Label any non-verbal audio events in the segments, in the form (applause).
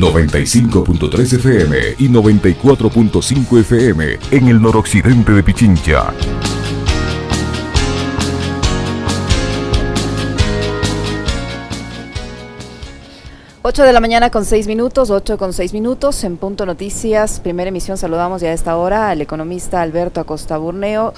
95.3 FM y 94.5 FM en el noroccidente de Pichincha. 8 de la mañana con 6 minutos, 8 con 6 minutos, en Punto Noticias, primera emisión, saludamos ya a esta hora al economista Alberto Acosta Burneo.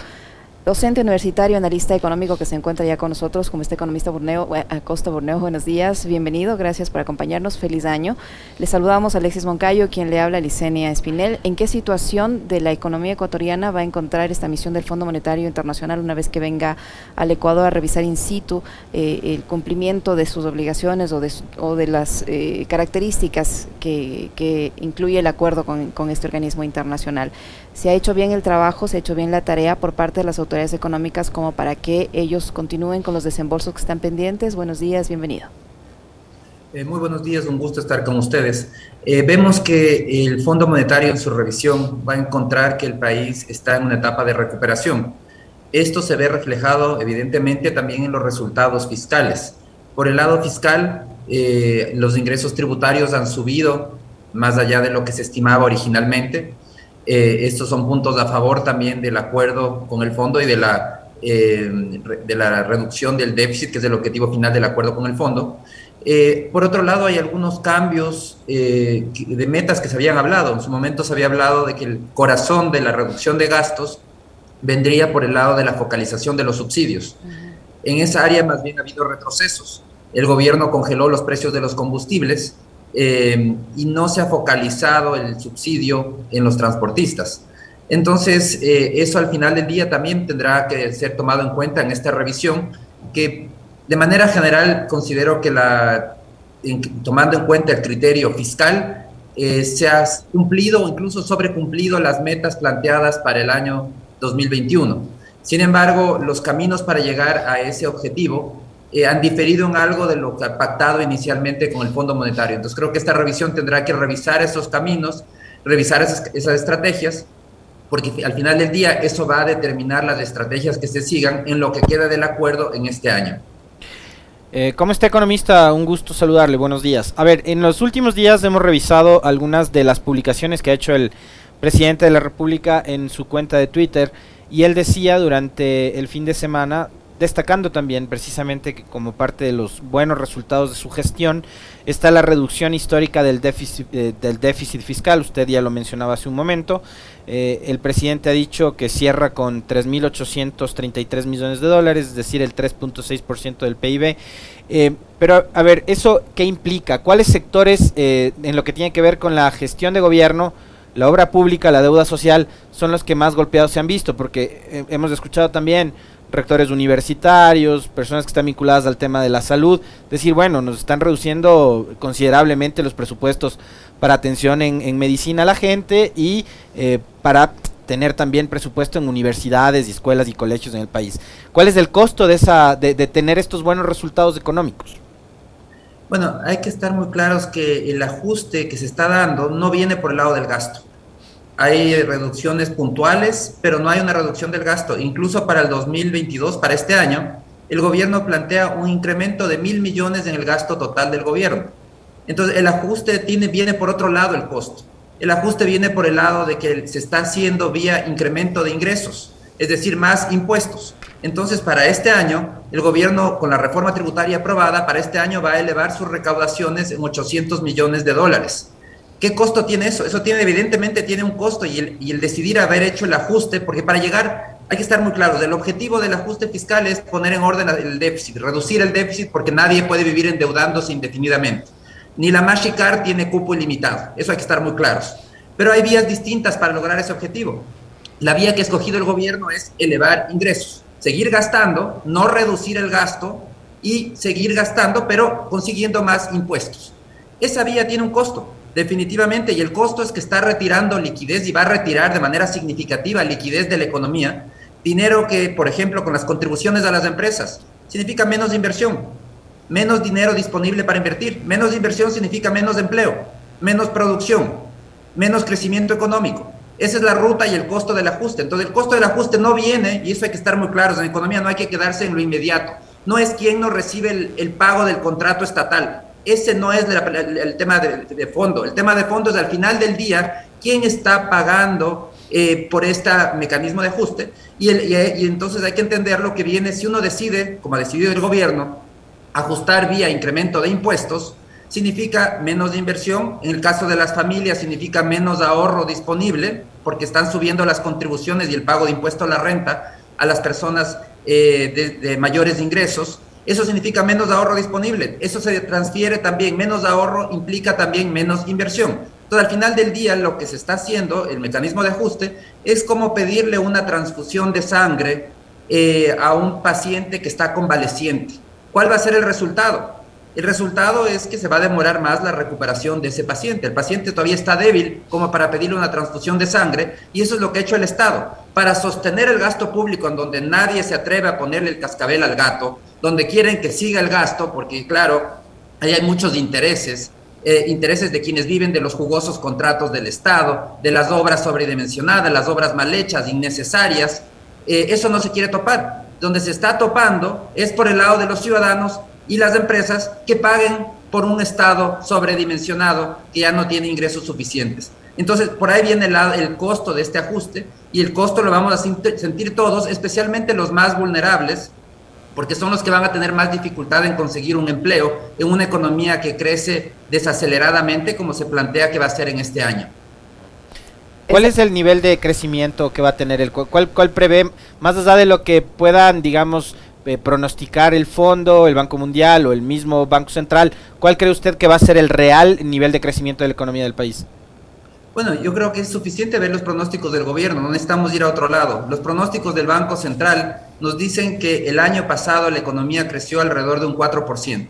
Docente universitario, analista económico que se encuentra ya con nosotros, como este economista Burneo, eh, Acosta Burneo, buenos días, bienvenido, gracias por acompañarnos, feliz año. Le saludamos a Alexis Moncayo, quien le habla a Licenia Espinel. ¿En qué situación de la economía ecuatoriana va a encontrar esta misión del Fondo Monetario Internacional una vez que venga al Ecuador a revisar in situ eh, el cumplimiento de sus obligaciones o de, las eh, características que, incluye el acuerdo con este organismo internacional? ¿Se ha hecho bien el trabajo, se ha hecho bien la tarea por parte de las autoridades? Económicas como para que ellos continúen con los desembolsos que están pendientes. Buenos días, bienvenido. Eh, muy buenos días, un gusto estar con ustedes. Eh, vemos que el Fondo Monetario en su revisión va a encontrar que el país está en una etapa de recuperación. Esto se ve reflejado evidentemente también en los resultados fiscales. Por el lado fiscal, eh, los ingresos tributarios han subido más allá de lo que se estimaba originalmente. Eh, estos son puntos a favor también del acuerdo con el fondo y de la, eh, de la reducción del déficit, que es el objetivo final del acuerdo con el fondo. Eh, por otro lado, hay algunos cambios de metas que se habían hablado. En su momento se había hablado de que el corazón de la reducción de gastos vendría por el lado de la focalización de los subsidios. En esa área más bien ha habido retrocesos. El gobierno congeló los precios de los combustibles, eh, y no se ha focalizado el subsidio en los transportistas. Entonces, eh, eso al final del día también tendrá que ser tomado en cuenta en esta revisión, que de manera general considero que la, tomando en cuenta el criterio fiscal, eh, se ha cumplido o incluso sobrecumplido las metas planteadas para el año 2021. Sin embargo, los caminos para llegar a ese objetivo eh, han diferido en algo de lo que pactado inicialmente con el Fondo Monetario. Entonces creo que esta revisión tendrá que revisar esos caminos, revisar esas, estrategias, porque al final del día eso va a determinar las estrategias que se sigan en lo que queda del acuerdo en este año. Eh, ¿Cómo está economista? Un gusto saludarle, buenos días. A ver, en los últimos días hemos revisado algunas de las publicaciones que ha hecho el presidente de la República en su cuenta de Twitter y él decía durante el fin de semana destacando también precisamente que como parte de los buenos resultados de su gestión está la reducción histórica del déficit, eh, del déficit fiscal, usted ya lo mencionaba hace un momento, eh, el presidente ha dicho que cierra con 3.833 millones de dólares, es decir, el 3.6% del PIB, eh, pero a ver, ¿eso qué implica? ¿Cuáles sectores en lo que tiene que ver con la gestión de gobierno, la obra pública, la deuda social, son los que más golpeados se han visto? Porque hemos escuchado también rectores universitarios, personas que están vinculadas al tema de la salud, decir, bueno, nos están reduciendo considerablemente los presupuestos para atención en, medicina a la gente y eh, para tener también presupuesto en universidades y escuelas y colegios en el país. ¿Cuál es el costo de, esa, de, de tener estos buenos resultados económicos? Bueno, hay que estar muy claros que el ajuste que se está dando no viene por el lado del gasto hay reducciones puntuales, pero no hay una reducción del gasto. Incluso para el 2022, para este año, el gobierno plantea un incremento de mil millones en el gasto total del gobierno. Entonces, el ajuste tiene, viene por otro lado el costo. El ajuste viene por el lado de que se está haciendo vía incremento de ingresos, es decir, más impuestos. Entonces, para este año, el gobierno, con la reforma tributaria aprobada, para este año va a elevar sus recaudaciones en 800 millones de dólares. ¿Qué costo tiene eso? Eso tiene, evidentemente, tiene un costo y el, y el, decidir haber hecho el ajuste, porque para llegar hay que estar muy claros, el objetivo del ajuste fiscal es poner en orden el déficit, reducir el déficit, porque nadie puede vivir endeudándose indefinidamente. Ni la Mastercard tiene cupo ilimitado, eso hay que estar muy claros. Pero hay vías distintas para lograr ese objetivo. La vía que ha escogido el gobierno es elevar ingresos, seguir gastando, no reducir el gasto y seguir gastando, pero consiguiendo más impuestos. Esa vía tiene un costo definitivamente, y el costo es que está retirando liquidez y va a retirar de manera significativa liquidez de la economía, dinero que, por ejemplo, con las contribuciones a las empresas, significa menos inversión, menos dinero disponible para invertir, menos inversión significa menos empleo, menos producción, menos crecimiento económico. Esa es la ruta y el costo del ajuste. Entonces, el costo del ajuste no viene, y eso hay que estar muy claros, en economía no hay que quedarse en lo inmediato. No es quien no recibe el, el pago del contrato estatal Ese no es el, tema de, fondo. El tema de fondo es al final del día quién está pagando eh, por este mecanismo de ajuste. Y, entonces hay que entender lo que viene si uno decide, como ha decidido el gobierno, ajustar vía incremento de impuestos, significa menos inversión. En el caso de las familias significa menos ahorro disponible porque están subiendo las contribuciones y el pago de impuesto a la renta a las personas eh, de, mayores ingresos. Eso significa menos ahorro disponible. Eso se transfiere también. Menos ahorro implica también menos inversión. Entonces, al final del día, lo que se está haciendo, el mecanismo de ajuste, es como pedirle una transfusión de sangre eh, a un paciente que está convaleciente. ¿Cuál va a ser el resultado? El resultado es que se va a demorar más la recuperación de ese paciente. El paciente todavía está débil como para pedirle una transfusión de sangre y eso es lo que ha hecho el Estado. Para sostener el gasto público en donde nadie se atreve a ponerle el cascabel al gato, donde quieren que siga el gasto, porque claro, ahí hay muchos intereses, eh, intereses de quienes viven de los jugosos contratos del Estado, de las obras sobredimensionadas, las obras mal hechas, innecesarias. Eh, eso no se quiere topar. Donde se está topando es por el lado de los ciudadanos y las empresas que paguen por un Estado sobredimensionado que ya no tiene ingresos suficientes. Entonces, por ahí viene el, el costo de este ajuste y el costo lo vamos a sentir todos, especialmente los más vulnerables, porque son los que van a tener más dificultad en conseguir un empleo en una economía que crece desaceleradamente como se plantea que va a ser en este año. ¿Cuál es el nivel de crecimiento que va a tener el cuál, cuál prevé más allá de lo que puedan, digamos, eh, pronosticar el fondo, el Banco Mundial o el mismo Banco Central, ¿cuál cree usted que va a ser el real nivel de crecimiento de la economía del país? Bueno, yo creo que es suficiente ver los pronósticos del gobierno, no necesitamos ir a otro lado. Los pronósticos del Banco Central nos dicen que el año pasado la economía creció alrededor de un 4%.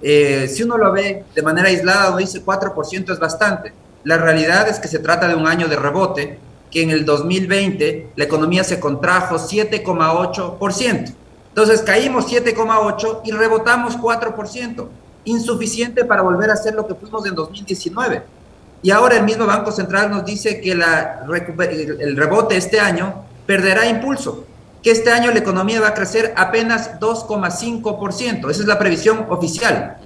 Eh, si uno lo ve de manera aislada, uno dice 4% es bastante. La realidad es que se trata de un año de rebote, que en el 2020 la economía se contrajo 7,8%. Entonces caímos 7,8 y rebotamos 4%, insuficiente para volver a ser lo que fuimos en 2019. Y ahora el mismo Banco Central nos dice que la, el rebote este año perderá impulso, que este año la economía va a crecer apenas 2,5%. Esa es la previsión oficial.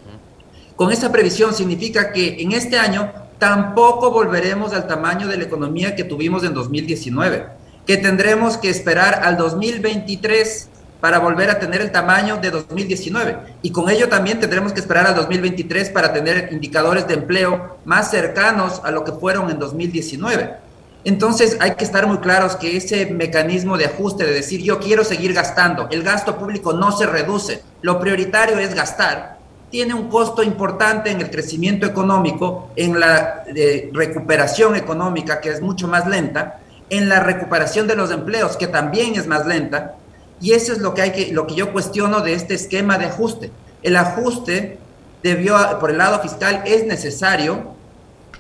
Con esa previsión significa que en este año tampoco volveremos al tamaño de la economía que tuvimos en 2019, que tendremos que esperar al 2023 para volver a tener el tamaño de 2019. Y con ello también tendremos que esperar al 2023 para tener indicadores de empleo más cercanos a lo que fueron en 2019. Entonces hay que estar muy claros que ese mecanismo de ajuste, de decir yo quiero seguir gastando, el gasto público no se reduce, lo prioritario es gastar, tiene un costo importante en el crecimiento económico, en la eh, recuperación económica, que es mucho más lenta, en la recuperación de los empleos, que también es más lenta, y eso es lo que, hay que, lo que yo cuestiono de este esquema de ajuste. El ajuste debió, por el lado fiscal, es necesario,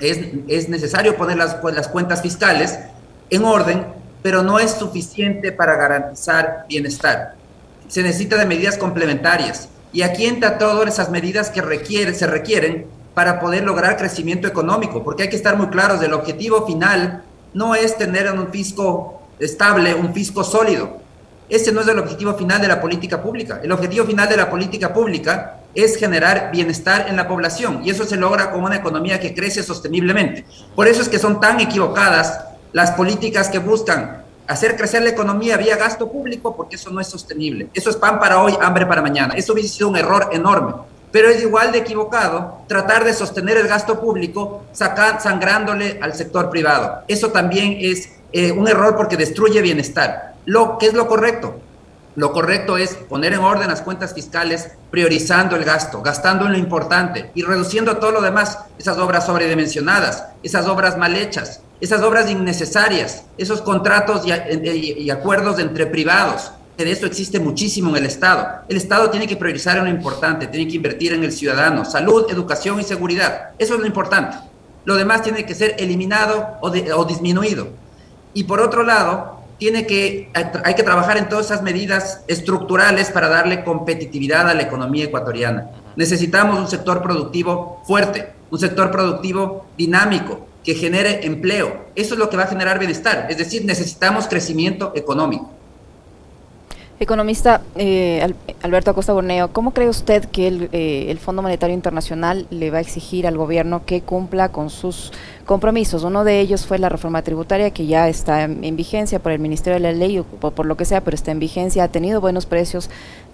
es, es necesario poner las, las cuentas fiscales en orden, pero no es suficiente para garantizar bienestar. Se necesita de medidas complementarias. Y aquí entra todas esas medidas que requiere, se requieren para poder lograr crecimiento económico, porque hay que estar muy claros, el objetivo final no es tener un fisco estable, un fisco sólido. Ese no es el objetivo final de la política pública. El objetivo final de la política pública es generar bienestar en la población y eso se logra con una economía que crece sosteniblemente. Por eso es que son tan equivocadas las políticas que buscan hacer crecer la economía vía gasto público porque eso no es sostenible. Eso es pan para hoy, hambre para mañana. Eso hubiese sido un error enorme. Pero es igual de equivocado tratar de sostener el gasto público sangrándole al sector privado. Eso también es eh, un error porque destruye bienestar. Lo que es lo correcto. Lo correcto es poner en orden las cuentas fiscales, priorizando el gasto, gastando en lo importante y reduciendo todo lo demás, esas obras sobredimensionadas, esas obras mal hechas, esas obras innecesarias, esos contratos y, acuerdos entre privados, de eso existe muchísimo en el Estado. El Estado tiene que priorizar en lo importante, tiene que invertir en el ciudadano, salud, educación y seguridad. Eso es lo importante. Lo demás tiene que ser eliminado o disminuido. Y por otro lado, tiene que, hay que trabajar en todas esas medidas estructurales para darle competitividad a la economía ecuatoriana. Necesitamos un sector productivo fuerte, un sector productivo dinámico, que genere empleo. Eso es lo que va a generar bienestar. Es decir, necesitamos crecimiento económico. Economista eh, Alberto Acosta Borneo, ¿cómo cree usted que el, eh, el, Fondo Monetario Internacional le va a exigir al gobierno que cumpla con sus compromisos? Uno de ellos fue la reforma tributaria que ya está en, vigencia por el Ministerio de la Ley o por, lo que sea, pero está en vigencia, ha tenido buenos precios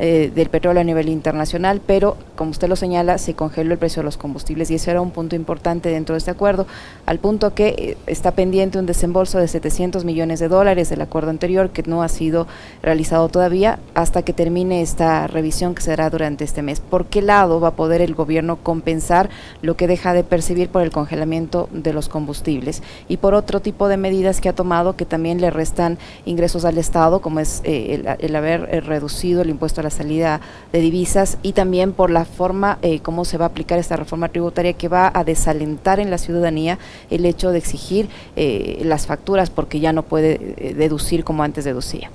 eh, del petróleo a nivel internacional, pero como usted lo señala, se congeló el precio de los combustibles y ese era un punto importante dentro de este acuerdo, al punto que está pendiente un desembolso de 700 millones de dólares del acuerdo anterior que no ha sido realizado todavía hasta que termine esta revisión que será durante este mes. ¿Por qué lado va a poder el gobierno compensar lo que deja de percibir por el congelamiento de los combustibles? Y por otro tipo de medidas que ha tomado que también le restan ingresos al Estado, como es eh, el, haber eh, reducido el impuesto a la salida de divisas y también por la forma eh, cómo se va a aplicar esta reforma tributaria que va a desalentar en la ciudadanía el hecho de exigir las facturas porque ya no puede deducir como antes deducía.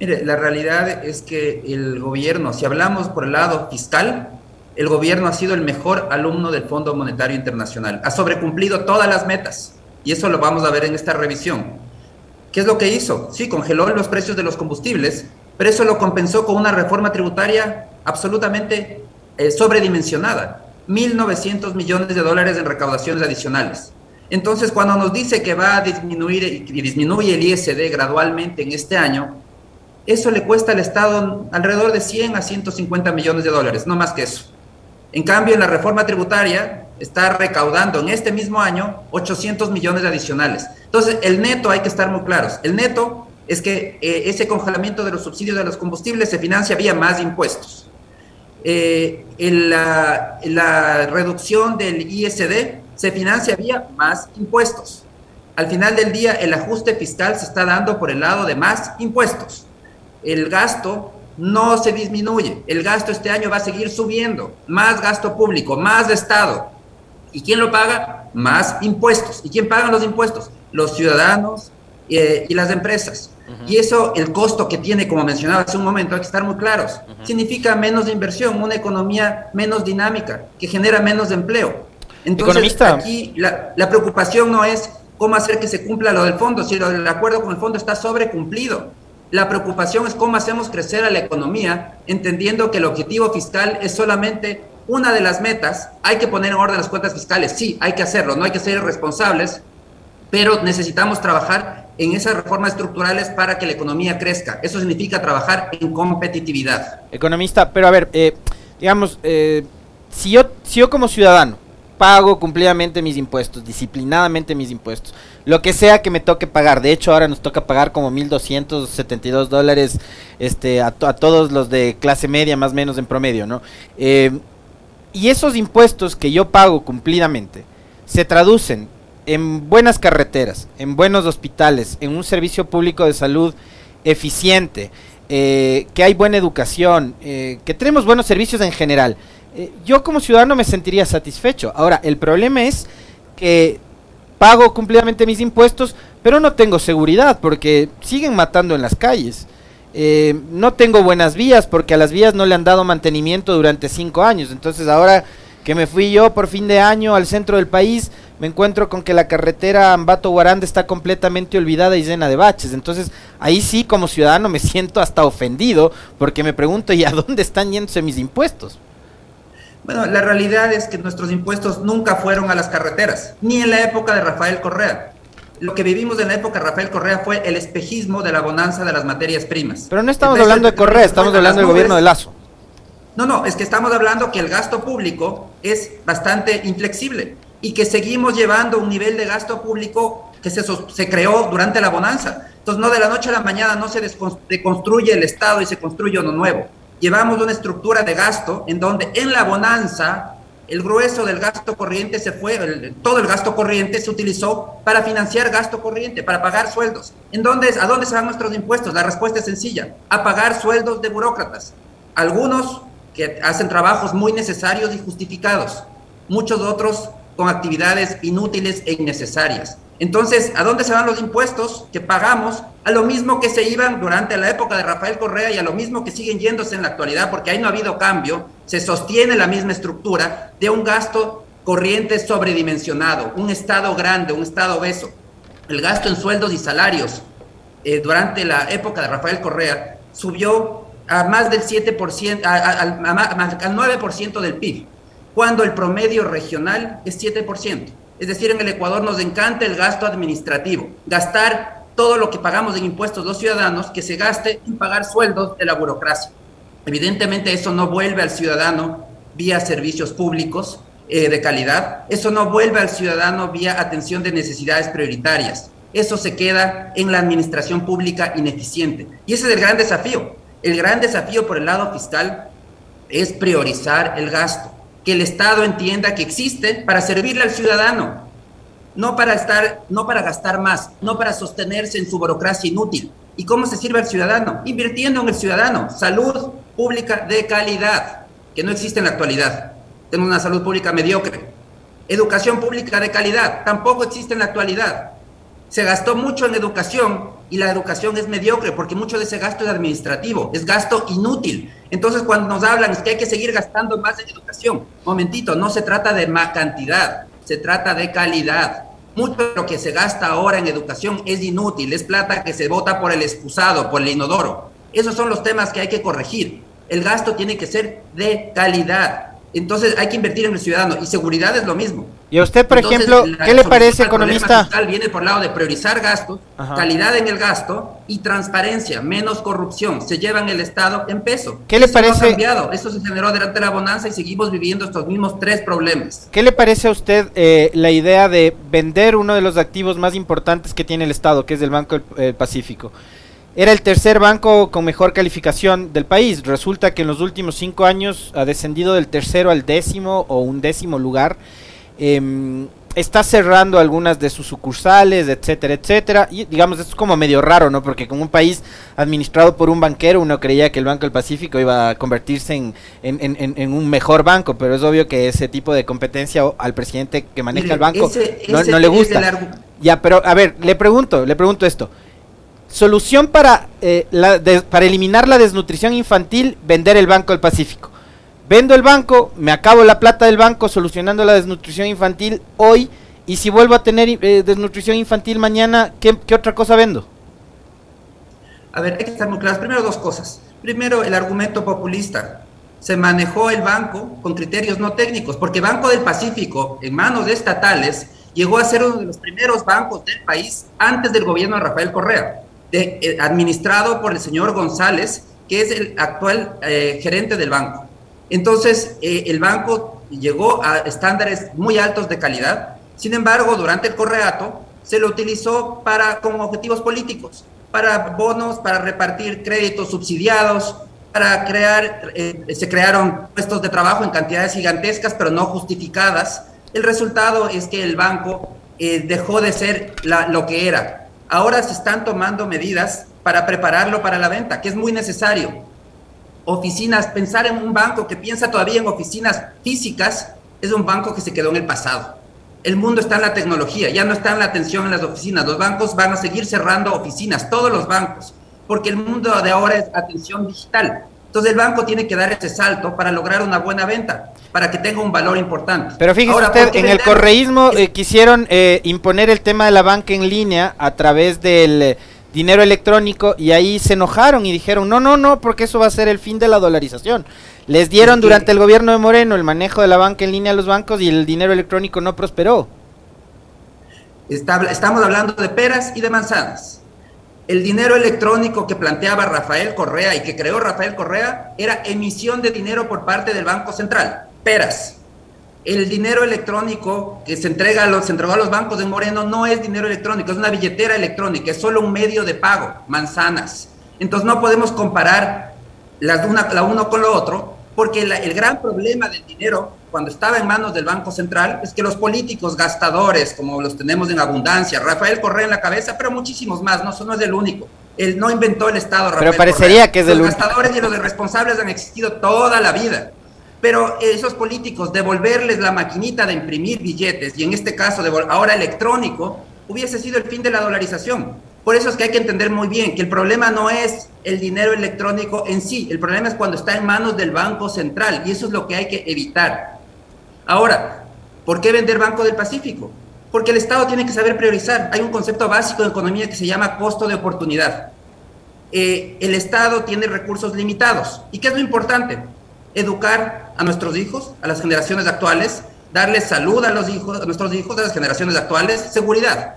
Mire, la realidad es que el gobierno, si hablamos por el lado fiscal, el gobierno ha sido el mejor alumno del Fondo Monetario Internacional. Ha sobrecumplido todas las metas y eso lo vamos a ver en esta revisión. ¿Qué es lo que hizo? Sí, congeló los precios de los combustibles, pero eso lo compensó con una reforma tributaria absolutamente eh, sobredimensionada. 1.900 millones de dólares en recaudaciones adicionales. Entonces, cuando nos dice que va a disminuir y disminuye el ISD gradualmente en este año, eso le cuesta al Estado alrededor de 100 a 150 millones de dólares, no más que eso. En cambio, en la reforma tributaria está recaudando en este mismo año 800 millones adicionales. Entonces, el neto hay que estar muy claros. El neto es que eh, ese congelamiento de los subsidios de los combustibles se financia vía más impuestos. Eh, la, reducción del ISD se financia vía más impuestos. Al final del día, el ajuste fiscal se está dando por el lado de más impuestos el gasto no se disminuye. El gasto este año va a seguir subiendo. Más gasto público, más Estado. ¿Y quién lo paga? Más impuestos. ¿Y quién paga los impuestos? Los ciudadanos eh, y las empresas. Y eso, el costo que tiene, como mencionaba hace un momento, hay que estar muy claros. Significa menos de inversión, una economía menos dinámica, que genera menos empleo. Entonces, aquí la, la preocupación no es cómo hacer que se cumpla lo del fondo, sino el acuerdo con el fondo está sobrecumplido. La preocupación es cómo hacemos crecer a la economía, entendiendo que el objetivo fiscal es solamente una de las metas. Hay que poner en orden las cuentas fiscales, sí, hay que hacerlo, no hay que ser irresponsables, pero necesitamos trabajar en esas reformas estructurales para que la economía crezca. Eso significa trabajar en competitividad. Economista, pero a ver, eh, digamos, eh, si, yo, si yo como ciudadano pago cumplidamente mis impuestos, disciplinadamente mis impuestos. Lo que sea que me toque pagar. De hecho, ahora nos toca pagar como 1.272 dólares este, a, todos los de clase media, más o menos en promedio, ¿no? Eh, y esos impuestos que yo pago cumplidamente se traducen en buenas carreteras, en buenos hospitales, en un servicio público de salud eficiente, eh, que hay buena educación, eh, que tenemos buenos servicios en general. Eh, yo como ciudadano me sentiría satisfecho. Ahora, el problema es que pago cumplidamente mis impuestos, pero no tengo seguridad porque siguen matando en las calles. Eh, no tengo buenas vías porque a las vías no le han dado mantenimiento durante cinco años. Entonces ahora que me fui yo por fin de año al centro del país, me encuentro con que la carretera Ambato-Guaranda está completamente olvidada y llena de baches. Entonces ahí sí como ciudadano me (laughs) siento hasta ofendido porque me pregunto, ¿y a dónde están yéndose mis impuestos? Bueno, la realidad es que nuestros impuestos nunca fueron a las carreteras, ni en la época de Rafael Correa. Lo que vivimos en la época de Rafael Correa fue el espejismo de la bonanza de las materias primas. Pero no estamos hablando de Correa, estamos hablando del gobierno de Lazo. No, no, es que estamos hablando que el gasto público es bastante inflexible y que seguimos llevando un nivel de gasto público que se, se creó durante la bonanza. Entonces, no de la noche a la mañana no se deconstruye el Estado y se construye uno nuevo llevamos una estructura de gasto en donde en la bonanza el grueso del gasto corriente se fue, todo el gasto corriente se utilizó para financiar gasto corriente, para pagar sueldos. ¿En dónde, ¿A dónde se van nuestros impuestos? La respuesta es sencilla, a pagar sueldos de burócratas. Algunos que hacen trabajos muy necesarios y justificados, muchos otros con actividades inútiles e innecesarias. Entonces, ¿a dónde se van los impuestos que pagamos? A lo mismo que se iban durante la época de Rafael Correa y a lo mismo que siguen yéndose en la actualidad, porque ahí no ha habido cambio, se sostiene la misma estructura de un gasto corriente sobredimensionado, un Estado grande, un Estado obeso. El gasto en sueldos y salarios eh, durante la época de Rafael Correa subió a más del 7%, al 9% del PIB, cuando el promedio regional es 7%. Es decir, en el Ecuador nos encanta el gasto administrativo, gastar todo lo que pagamos en impuestos los ciudadanos, que se gaste en pagar sueldos de la burocracia. Evidentemente eso no vuelve al ciudadano vía servicios públicos eh, de calidad, eso no vuelve al ciudadano vía atención de necesidades prioritarias, eso se queda en la administración pública ineficiente. Y ese es el gran desafío. El gran desafío por el lado fiscal es priorizar el gasto, que el Estado entienda que existe para servirle al ciudadano, no para estar, no para gastar más, no para sostenerse en su burocracia inútil. ¿Y cómo se sirve al ciudadano? Invirtiendo en el ciudadano, salud pública de calidad, que no existe en la actualidad. Tenemos una salud pública mediocre. Educación pública de calidad, tampoco existe en la actualidad. Se gastó mucho en educación y la educación es mediocre porque mucho de ese gasto es administrativo, es gasto inútil. Entonces cuando nos hablan es que hay que seguir gastando más en educación, momentito, no se trata de más cantidad, se trata de calidad. Mucho de lo que se gasta ahora en educación es inútil, es plata que se vota por el excusado, por el inodoro. Esos son los temas que hay que corregir. El gasto tiene que ser de calidad. Entonces hay que invertir en el ciudadano y seguridad es lo mismo. Y a usted, por ejemplo, ¿qué le parece, economista? Viene por el lado de priorizar gastos, calidad en el gasto y transparencia, menos corrupción. Se llevan el Estado en peso. ¿Qué le parece? No ha cambiado. Eso se generó durante la bonanza y seguimos viviendo estos mismos tres problemas. ¿Qué le parece a usted eh, la idea de vender uno de los activos más importantes que tiene el Estado, que es el Banco del Pacífico? Era el tercer banco con mejor calificación del país. Resulta que en los últimos cinco años ha descendido del tercero al décimo o un décimo lugar. Em, está cerrando algunas de sus sucursales, etcétera, etcétera. Y digamos, esto es como medio raro, ¿no? Porque con un país administrado por un banquero, uno creía que el Banco del Pacífico iba a convertirse en, en, un mejor banco, pero es obvio que ese tipo de competencia al presidente que maneja el banco no, le gusta. Ya, pero a ver, le pregunto, le pregunto esto. Solución para, eh, para eliminar la desnutrición infantil, vender el Banco del Pacífico. Vendo el banco, me acabo la plata del banco solucionando la desnutrición infantil hoy y si vuelvo a tener eh, desnutrición infantil mañana, ¿qué, otra cosa vendo? A ver, hay que estar muy claros. Primero dos cosas. Primero, el argumento populista. Se manejó el banco con criterios no técnicos, porque Banco del Pacífico, en manos de estatales, llegó a ser uno de los primeros bancos del país antes del gobierno de Rafael Correa. Eh, administrado por el señor González, que es el actual eh, gerente del banco. Entonces, eh, el banco llegó a estándares muy altos de calidad. Sin embargo, durante el correato se lo utilizó para como objetivos políticos, para bonos, para repartir créditos subsidiados, para crear, se crearon puestos de trabajo en cantidades gigantescas, pero no justificadas. El resultado es que el banco dejó de ser lo que era, ahora se están tomando medidas para prepararlo para la venta, que es muy necesario. Oficinas, pensar en un banco que piensa todavía en oficinas físicas, es un banco que se quedó en el pasado. El mundo está en la tecnología, ya no está en la atención en las oficinas. Los bancos van a seguir cerrando oficinas, todos los bancos, porque el mundo de ahora es atención digital. Entonces el banco tiene que dar ese salto para lograr una buena venta, para que tenga un valor importante. Pero fíjese usted, en el correísmo eh, quisieron eh, imponer el tema de la banca en línea a través del eh, dinero electrónico y ahí se enojaron y dijeron, no, no, no, porque eso va a ser el fin de la dolarización. Les dieron durante el gobierno de Moreno el manejo de la banca en línea a los bancos y el dinero electrónico no prosperó. estamos hablando de peras y de manzanas. El dinero electrónico que planteaba Rafael Correa y que creó Rafael Correa era emisión de dinero por parte del Banco Central, peras. El dinero electrónico que se entrega a los, a los bancos de Moreno no es dinero electrónico, es una billetera electrónica, es solo un medio de pago, manzanas. Entonces no podemos comparar las una, la uno con lo otro, porque el gran problema del dinero cuando estaba en manos del Banco Central es que los políticos gastadores, como los tenemos en abundancia, Rafael Correa en la cabeza, pero muchísimos más, no, eso no es el único. Él no inventó el Estado. Rafael pero parecería que es el único. Los gastadores y los responsables han existido toda la vida. Pero esos políticos, devolverles la maquinita de imprimir billetes, y en este caso ahora electrónico, hubiese sido el fin de la dolarización. Por eso es que hay que entender muy bien que el problema no es el dinero electrónico en sí, el problema es cuando está en manos del Banco Central, y eso es lo que hay que evitar. Ahora, ¿por qué vender Banco del Pacífico? Porque el Estado tiene que saber priorizar. Hay un concepto básico de economía que se llama costo de oportunidad. eh, el Estado tiene recursos limitados. ¿Y qué es lo importante? Educar a nuestros hijos, a las generaciones actuales, darles salud a los hijos, a nuestros hijos de las generaciones actuales, seguridad.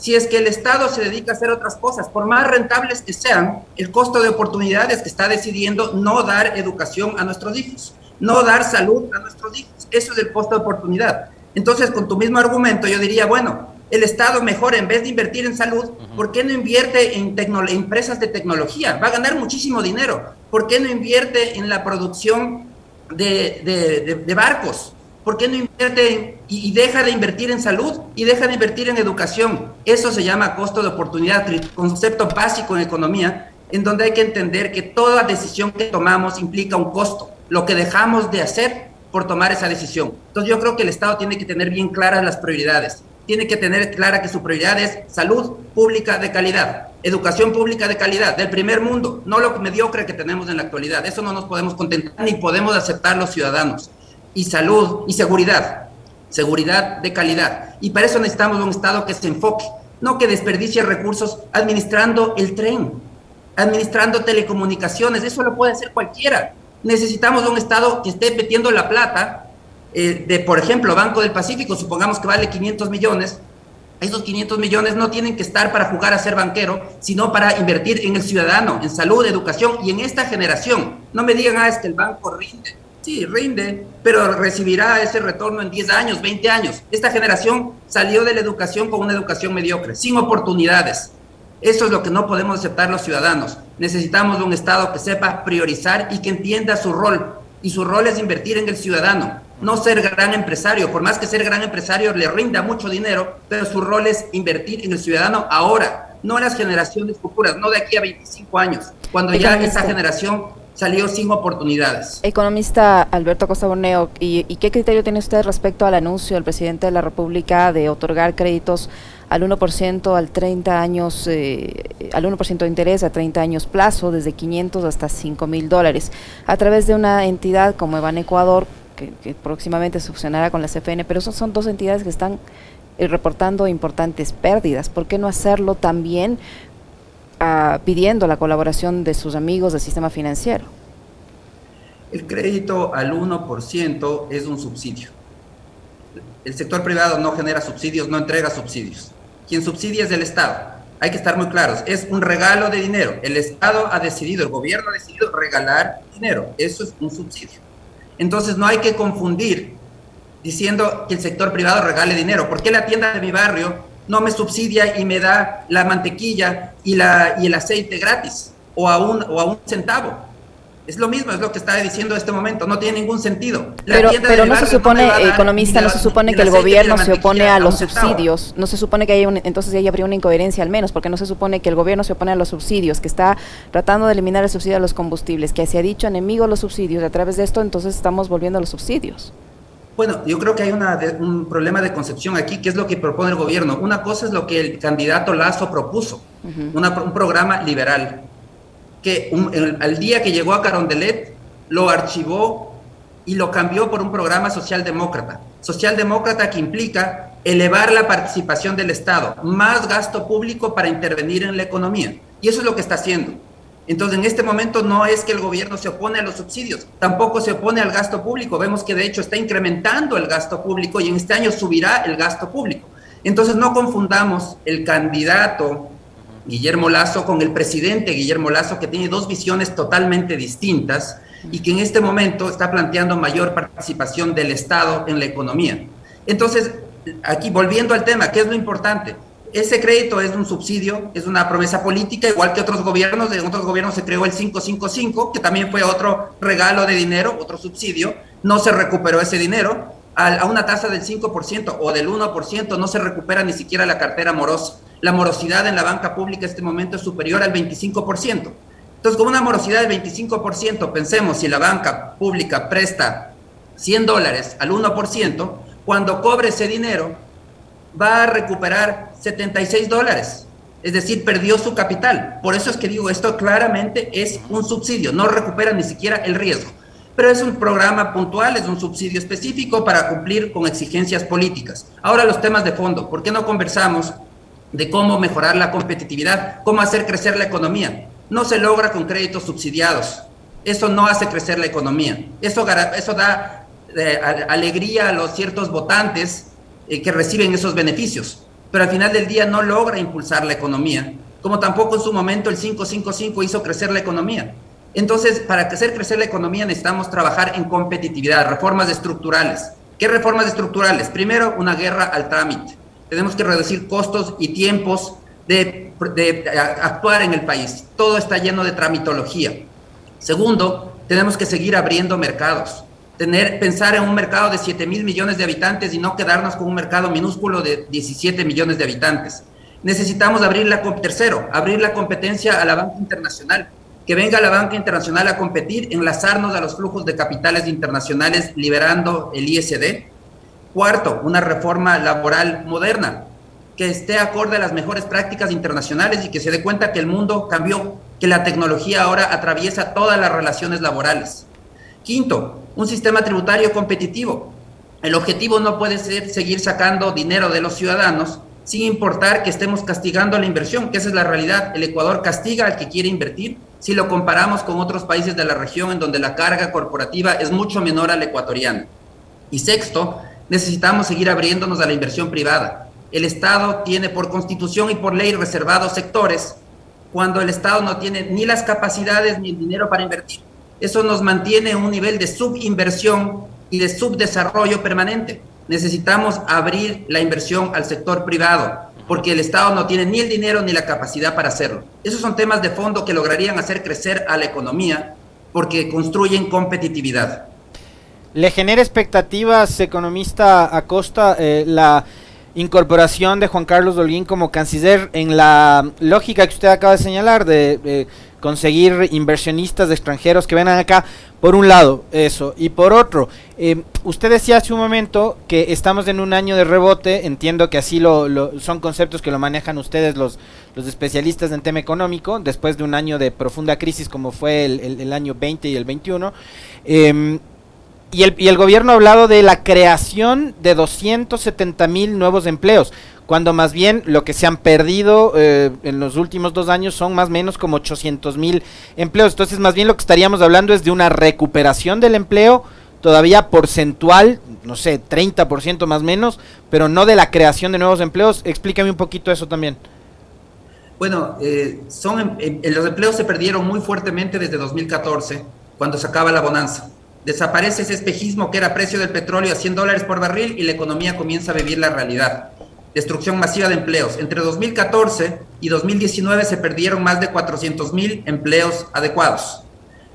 Si es que el Estado se dedica a hacer otras cosas, por más rentables que sean, el costo de oportunidades que está decidiendo no dar educación a nuestros hijos, no dar salud a nuestros hijos. Eso es el costo de oportunidad. Entonces, con tu mismo argumento, yo diría, bueno, el Estado mejor, en vez de invertir en salud, ¿por qué no invierte en empresas de tecnología? Va a ganar muchísimo dinero. ¿Por qué no invierte en la producción de, de barcos? ¿Por qué no invierte y, deja de invertir en salud y deja de invertir en educación? Eso se llama costo de oportunidad, concepto básico en economía, en donde hay que entender que toda decisión que tomamos implica un costo, lo que dejamos de hacer por tomar esa decisión. Entonces yo creo que el Estado tiene que tener bien claras las prioridades. Tiene que tener clara que su prioridad es salud pública de calidad, educación pública de calidad, del primer mundo, no lo mediocre que tenemos en la actualidad. Eso no nos podemos contentar ni podemos aceptar los ciudadanos y salud y seguridad, seguridad de calidad. Y para eso necesitamos un Estado que se enfoque, no que desperdicie recursos administrando el tren, administrando telecomunicaciones, eso lo puede hacer cualquiera. Necesitamos un Estado que esté metiendo la plata eh, de, por ejemplo, Banco del Pacífico, supongamos que vale 500 millones, esos 500 millones no tienen que estar para jugar a ser banquero, sino para invertir en el ciudadano, en salud, educación y en esta generación. No me digan, ah, es que el banco rinde. Sí, rinde, pero recibirá ese retorno en 10 años, 20 años. Esta generación salió de la educación con una educación mediocre, sin oportunidades. Eso es lo que no podemos aceptar los ciudadanos. Necesitamos un Estado que sepa priorizar y que entienda su rol. Y su rol es invertir en el ciudadano, no ser gran empresario. Por más que ser gran empresario le rinda mucho dinero, pero su rol es invertir en el ciudadano ahora, no en las generaciones futuras, no de aquí a 25 años, cuando ya esa generación salió sin oportunidades. Economista Alberto Costa Borneo, ¿y, qué criterio tiene usted respecto al anuncio del presidente de la República de otorgar créditos al 1% al 30 años, eh, al 1% de interés a 30 años plazo, desde 500 hasta 5 mil dólares, a través de una entidad como Evan Ecuador, que, próximamente se fusionará con la CFN, pero son, son dos entidades que están eh, reportando importantes pérdidas. ¿Por qué no hacerlo también pidiendo la colaboración de sus amigos del sistema financiero? El crédito al 1% es un subsidio. El sector privado no genera subsidios, no entrega subsidios. Quien subsidia es el Estado. Hay que estar muy claros. Es un regalo de dinero. El Estado ha decidido, el gobierno ha decidido regalar dinero. Eso es un subsidio. Entonces no hay que confundir diciendo que el sector privado regale dinero. ¿Por qué la tienda de mi barrio no me subsidia y me da la mantequilla y, la, y el aceite gratis o a, un, o a un centavo. Es lo mismo, es lo que estaba diciendo en este momento, no tiene ningún sentido. pero pero no se supone, economista, no se supone que el gobierno se opone a los subsidios, no se supone que haya un, entonces ahí habría una incoherencia al menos, porque no se supone que el gobierno se opone a los subsidios, que está tratando de eliminar el subsidio a los combustibles, que se ha dicho enemigo a los subsidios, a través de esto entonces estamos volviendo a los subsidios. Bueno, yo creo que hay un problema de concepción aquí, que es lo que propone el gobierno. Una cosa es lo que el candidato Lazo propuso, un programa liberal, que al día que llegó a Carondelet lo archivó y lo cambió por un programa socialdemócrata. Socialdemócrata que implica elevar la participación del Estado, más gasto público para intervenir en la economía. Y eso es lo que está haciendo. Entonces, en este momento no es que el gobierno se opone a los subsidios, tampoco se opone al gasto público. Vemos que de hecho está incrementando el gasto público y en este año subirá el gasto público. Entonces, no confundamos el candidato Guillermo Lazo con el presidente Guillermo Lazo, que tiene dos visiones totalmente distintas y que en este momento está planteando mayor participación del Estado en la economía. Entonces, aquí volviendo al tema, ¿qué es lo importante? Ese crédito es un subsidio, es una promesa política, igual que otros gobiernos. En otros gobiernos se creó el 555, que también fue otro regalo de dinero, otro subsidio. No se recuperó ese dinero. A, una tasa del 5% o del 1% no se recupera ni siquiera la cartera morosa. La morosidad en la banca pública en este momento es superior al 25%. Entonces, con una morosidad del 25%, pensemos si la banca pública presta 100 dólares al 1%, cuando cobre ese dinero, va a recuperar 76 dólares. Es decir, perdió su capital. Por eso es que digo, esto claramente es un subsidio, no recupera ni siquiera el riesgo. Pero es un programa puntual, es un subsidio específico para cumplir con exigencias políticas. Ahora los temas de fondo, ¿por qué no conversamos de cómo mejorar la competitividad, cómo hacer crecer la economía? no se logra con créditos subsidiados. Eso no hace crecer la economía. Eso, eso da eh, alegría a los ciertos votantes eh, que reciben esos beneficios, pero al final del día no logra impulsar la economía, como tampoco en su momento el 555 hizo crecer la economía. Entonces, para hacer crecer la economía necesitamos trabajar en competitividad, reformas estructurales. ¿Qué reformas estructurales? Primero, una guerra al trámite. Tenemos que reducir costos y tiempos de, actuar en el país. Todo está lleno de tramitología. Segundo, tenemos que seguir abriendo mercados. Tener, pensar en un mercado de 7 mil millones de habitantes y no quedarnos con un mercado minúsculo de 17 millones de habitantes. Necesitamos abrir la, tercero, abrir la competencia a la banca internacional que venga la banca internacional a competir, enlazarnos a los flujos de capitales internacionales liberando el ISD. Cuarto, una reforma laboral moderna que esté acorde a las mejores prácticas internacionales y que se dé cuenta que el mundo cambió, que la tecnología ahora atraviesa todas las relaciones laborales. Quinto, un sistema tributario competitivo. El objetivo no puede ser seguir sacando dinero de los ciudadanos sin importar que estemos castigando la inversión, que esa es la realidad. El Ecuador castiga al que quiere invertir si lo comparamos con otros países de la región en donde la carga corporativa es mucho menor a la ecuatoriana. Y sexto, necesitamos seguir abriéndonos a la inversión privada. El Estado tiene por constitución y por ley reservados sectores cuando el Estado no tiene ni las capacidades ni el dinero para invertir. Eso nos mantiene en un nivel de subinversión y de subdesarrollo permanente. Necesitamos abrir la inversión al sector privado porque el Estado no tiene ni el dinero ni la capacidad para hacerlo. Esos son temas de fondo que lograrían hacer crecer a la economía porque construyen competitividad. ¿Le genera expectativas, economista Acosta, eh, la incorporación de Juan Carlos Dolguín como canciller en la lógica que usted acaba de señalar de conseguir inversionistas extranjeros que vengan acá, por un lado, eso, y por otro, eh, usted decía hace un momento que estamos en un año de rebote, entiendo que así lo, son conceptos que lo manejan ustedes los, los especialistas en tema económico, después de un año de profunda crisis como fue el, año 20 y el 21. Em, y el, y el gobierno ha hablado de la creación de 270 mil nuevos empleos cuando más bien lo que se han perdido eh, en los últimos dos años son más o menos como 800 mil empleos. Entonces, más bien lo que estaríamos hablando es de una recuperación del empleo todavía porcentual, no sé, 30% más o menos, pero no de la creación de nuevos empleos. Explícame un poquito eso también. Bueno, eh, son, em, em, los empleos se perdieron muy fuertemente desde 2014, cuando se acaba la bonanza. Desaparece ese espejismo que era precio del petróleo a 100 dólares por barril y la economía comienza a vivir la realidad destrucción masiva de empleos. Entre 2014 y 2019 se perdieron más de 400 mil empleos adecuados.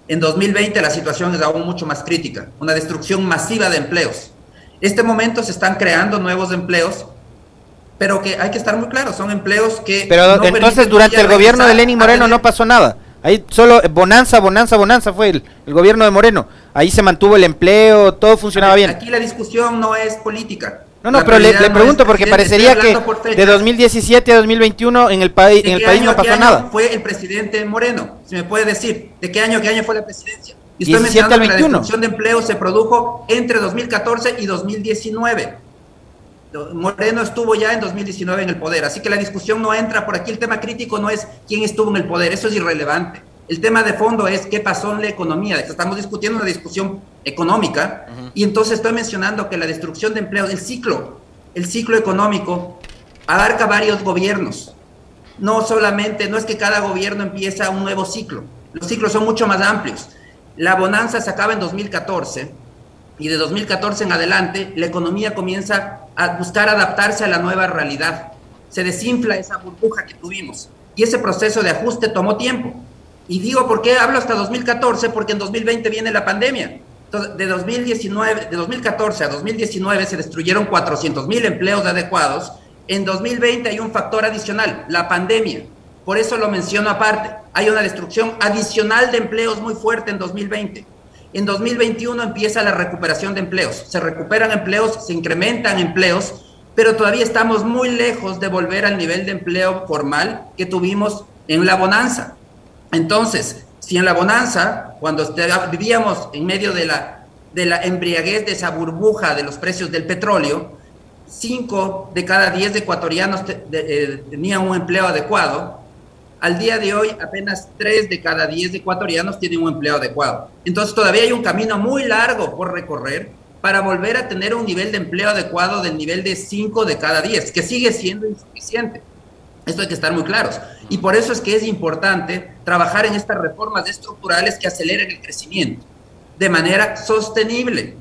En 2020 la situación es aún mucho más crítica, una destrucción masiva de empleos. Este momento se están creando nuevos empleos, pero que hay que estar muy claros, son empleos que... Pero entonces durante el gobierno de Lenín Moreno no pasó nada. Ahí solo bonanza, bonanza, bonanza fue el, el, gobierno de Moreno. Ahí se mantuvo el empleo, todo funcionaba bien. Aquí la discusión no es política. No, no, pero le, pregunto porque parecería que de 2017 a 2021 en el, país en el país no pasó nada. Fue el presidente Moreno, si me puede decir, ¿de qué año, qué año fue la presidencia? Y estoy mencionando que la destrucción de empleo se produjo entre 2014 y 2019. Moreno estuvo ya en 2019 en el poder, así que la discusión no entra por aquí. El tema crítico no es quién estuvo en el poder, eso es irrelevante. El tema de fondo es qué pasó en la economía. Estamos discutiendo una discusión económica y entonces estoy mencionando que la destrucción de empleo, el ciclo, el ciclo económico abarca varios gobiernos. No solamente, no es que cada gobierno empieza un nuevo ciclo. Los ciclos son mucho más amplios. La bonanza se acaba en 2014 y de 2014 en adelante la economía comienza a buscar adaptarse a la nueva realidad. Se desinfla esa burbuja que tuvimos y ese proceso de ajuste tomó tiempo. Y digo, ¿por qué hablo hasta 2014? Porque en 2020 viene la pandemia. De 2019, de 2014 a 2019 se destruyeron 400 mil empleos adecuados. En 2020 hay un factor adicional, la pandemia. Por eso lo menciono aparte. Hay una destrucción adicional de empleos muy fuerte en 2020. En 2021 empieza la recuperación de empleos. Se recuperan empleos, se incrementan empleos, pero todavía estamos muy lejos de volver al nivel de empleo formal que tuvimos en la bonanza. Entonces, si en la bonanza, cuando vivíamos en medio de la, de la embriaguez de esa burbuja de los precios del petróleo, cinco de cada diez ecuatorianos eh, tenían un empleo adecuado, Al día de hoy, apenas 3 de cada 10 ecuatorianos tienen un empleo adecuado. Entonces, todavía hay un camino muy largo por recorrer para volver a tener un nivel de empleo adecuado del nivel de 5 de cada 10, que sigue siendo insuficiente. Esto hay que estar muy claros. Y por eso es que es importante trabajar en estas reformas estructurales que aceleren el crecimiento de manera sostenible.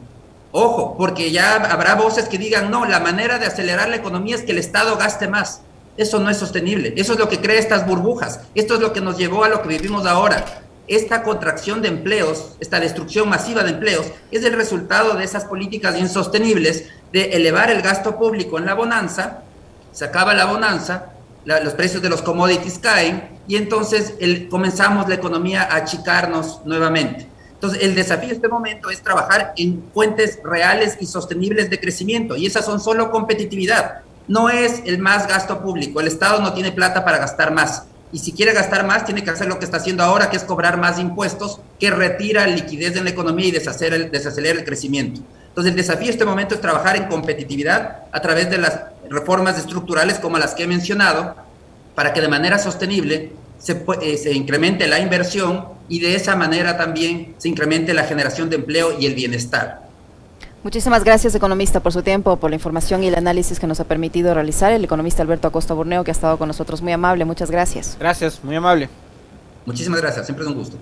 Ojo, porque ya habrá voces que digan, no, la manera de acelerar la economía es que el Estado gaste más. Eso no es sostenible. Eso es lo que crea estas burbujas. Esto es lo que nos llevó a lo que vivimos ahora. Esta contracción de empleos, esta destrucción masiva de empleos, es el resultado de esas políticas insostenibles de elevar el gasto público en la bonanza, se acaba la bonanza, los precios de los commodities caen y entonces comenzamos la economía a achicarnos nuevamente. Entonces, el desafío en este momento es trabajar en fuentes reales y sostenibles de crecimiento y esas son solo competitividad. No es el más gasto público. El Estado no tiene plata para gastar más. Y si quiere gastar más, tiene que hacer lo que está haciendo ahora, que es cobrar más impuestos, que retira liquidez en la economía y deshacer el, desacelera el crecimiento. Entonces, el desafío en este momento es trabajar en competitividad a través de las reformas estructurales como las que he mencionado, para que de manera sostenible se, eh, se, incremente la inversión y de esa manera también se incremente la generación de empleo y el bienestar. Muchísimas gracias, economista, por su tiempo, por la información y el análisis que nos ha permitido realizar. El economista Alberto Acosta Burneo, que ha estado con nosotros muy amable. Muchas gracias. Gracias, muy amable. Muchísimas gracias, siempre es un gusto.